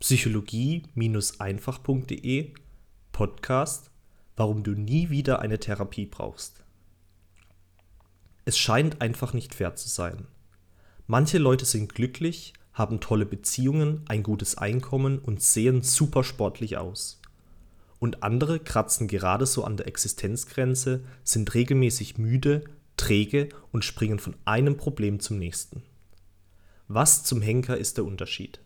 psychologie-einfach.de Podcast Warum du nie wieder eine Therapie brauchst. Es scheint einfach nicht fair zu sein. Manche Leute sind glücklich, haben tolle Beziehungen, ein gutes Einkommen und sehen super sportlich aus. Und andere kratzen gerade so an der Existenzgrenze, sind regelmäßig müde, träge und springen von einem Problem zum nächsten. Was zum Henker ist der Unterschied?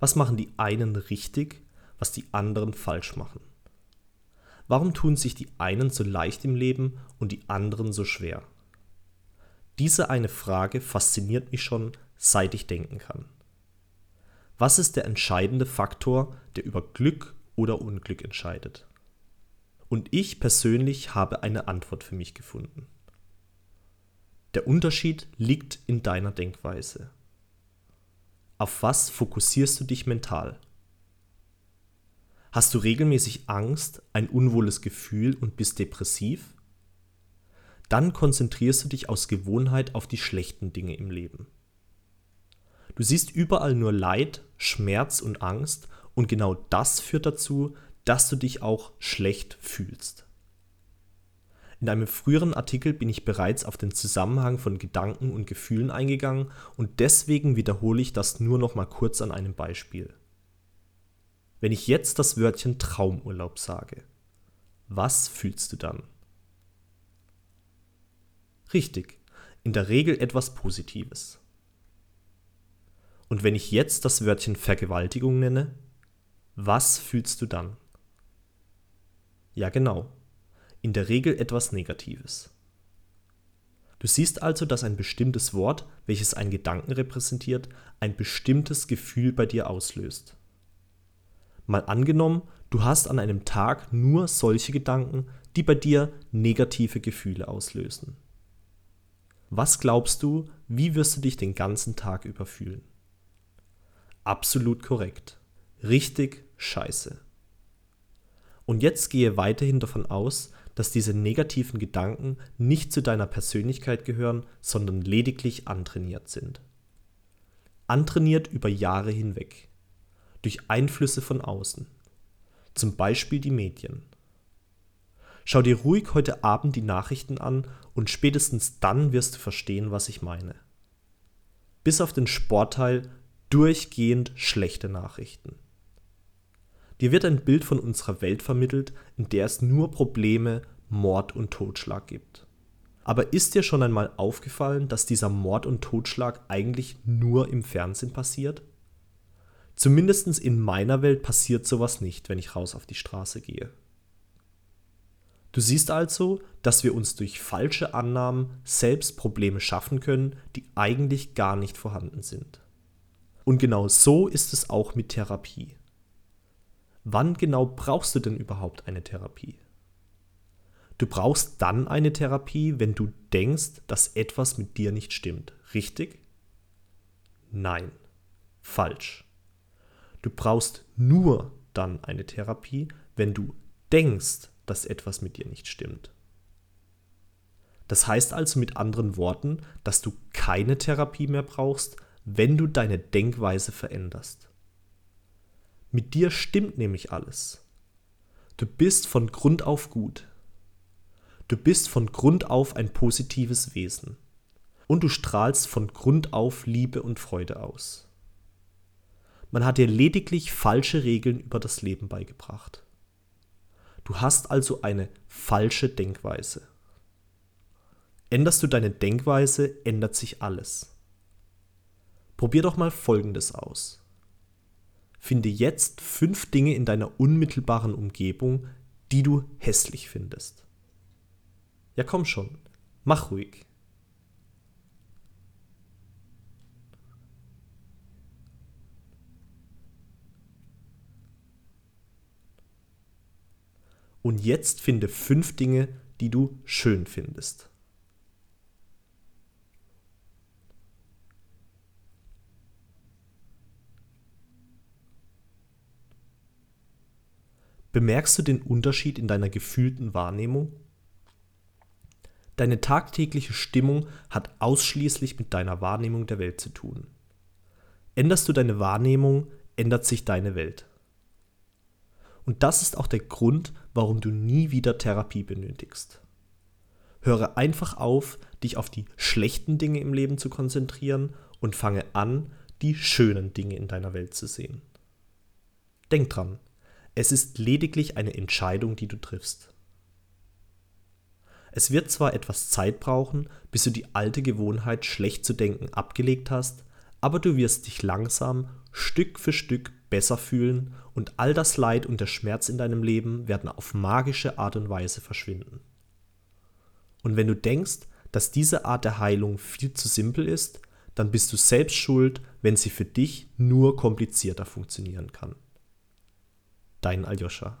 Was machen die einen richtig, was die anderen falsch machen? Warum tun sich die einen so leicht im Leben und die anderen so schwer? Diese eine Frage fasziniert mich schon, seit ich denken kann. Was ist der entscheidende Faktor, der über Glück oder Unglück entscheidet? Und ich persönlich habe eine Antwort für mich gefunden. Der Unterschied liegt in deiner Denkweise. Auf was fokussierst du dich mental? Hast du regelmäßig Angst, ein unwohles Gefühl und bist depressiv? Dann konzentrierst du dich aus Gewohnheit auf die schlechten Dinge im Leben. Du siehst überall nur Leid, Schmerz und Angst und genau das führt dazu, dass du dich auch schlecht fühlst. In einem früheren Artikel bin ich bereits auf den Zusammenhang von Gedanken und Gefühlen eingegangen und deswegen wiederhole ich das nur noch mal kurz an einem Beispiel. Wenn ich jetzt das Wörtchen Traumurlaub sage, was fühlst du dann? Richtig, in der Regel etwas Positives. Und wenn ich jetzt das Wörtchen Vergewaltigung nenne, was fühlst du dann? Ja genau, in der Regel etwas Negatives. Du siehst also, dass ein bestimmtes Wort, welches einen Gedanken repräsentiert, ein bestimmtes Gefühl bei dir auslöst. Mal angenommen, du hast an einem Tag nur solche Gedanken, die bei dir negative Gefühle auslösen. Was glaubst du, wie wirst du dich den ganzen Tag über fühlen? Absolut korrekt. Richtig scheiße. Und jetzt gehe weiterhin davon aus, dass diese negativen Gedanken nicht zu deiner Persönlichkeit gehören, sondern lediglich antrainiert sind. Antrainiert über Jahre hinweg. Durch Einflüsse von außen. Zum Beispiel die Medien. Schau dir ruhig heute Abend die Nachrichten an und spätestens dann wirst du verstehen, was ich meine. Bis auf den Sportteil durchgehend schlechte Nachrichten. Dir wird ein Bild von unserer Welt vermittelt, in der es nur Probleme, Mord und Totschlag gibt. Aber ist dir schon einmal aufgefallen, dass dieser Mord und Totschlag eigentlich nur im Fernsehen passiert? Zumindest in meiner Welt passiert sowas nicht, wenn ich raus auf die Straße gehe. Du siehst also, dass wir uns durch falsche Annahmen selbst Probleme schaffen können, die eigentlich gar nicht vorhanden sind. Und genau so ist es auch mit Therapie. Wann genau brauchst du denn überhaupt eine Therapie? Du brauchst dann eine Therapie, wenn du denkst, dass etwas mit dir nicht stimmt. Richtig? Nein. Falsch. Du brauchst nur dann eine Therapie, wenn du denkst, dass etwas mit dir nicht stimmt. Das heißt also mit anderen Worten, dass du keine Therapie mehr brauchst, wenn du deine Denkweise veränderst. Mit dir stimmt nämlich alles. Du bist von Grund auf gut. Du bist von Grund auf ein positives Wesen. Und du strahlst von Grund auf Liebe und Freude aus. Man hat dir lediglich falsche Regeln über das Leben beigebracht. Du hast also eine falsche Denkweise. Änderst du deine Denkweise, ändert sich alles. Probier doch mal Folgendes aus. Finde jetzt fünf Dinge in deiner unmittelbaren Umgebung, die du hässlich findest. Ja, komm schon, mach ruhig. Und jetzt finde fünf Dinge, die du schön findest. Bemerkst du den Unterschied in deiner gefühlten Wahrnehmung? Deine tagtägliche Stimmung hat ausschließlich mit deiner Wahrnehmung der Welt zu tun. Änderst du deine Wahrnehmung, verändert sich deine Welt. Und das ist auch der Grund, warum du nie wieder Therapie benötigst. Höre einfach auf, dich auf die schlechten Dinge im Leben zu konzentrieren und fange an, die schönen Dinge in deiner Welt zu sehen. Denk dran, es ist lediglich eine Entscheidung, die du triffst. Es wird zwar etwas Zeit brauchen, bis du die alte Gewohnheit, schlecht zu denken, abgelegt hast, aber du wirst dich langsam, Stück für Stück besser fühlen und all das Leid und der Schmerz in deinem Leben werden auf magische Art und Weise verschwinden. Und wenn du denkst, dass diese Art der Heilung viel zu simpel ist, dann bist du selbst schuld, wenn sie für dich nur komplizierter funktionieren kann. Dein Aljoscha.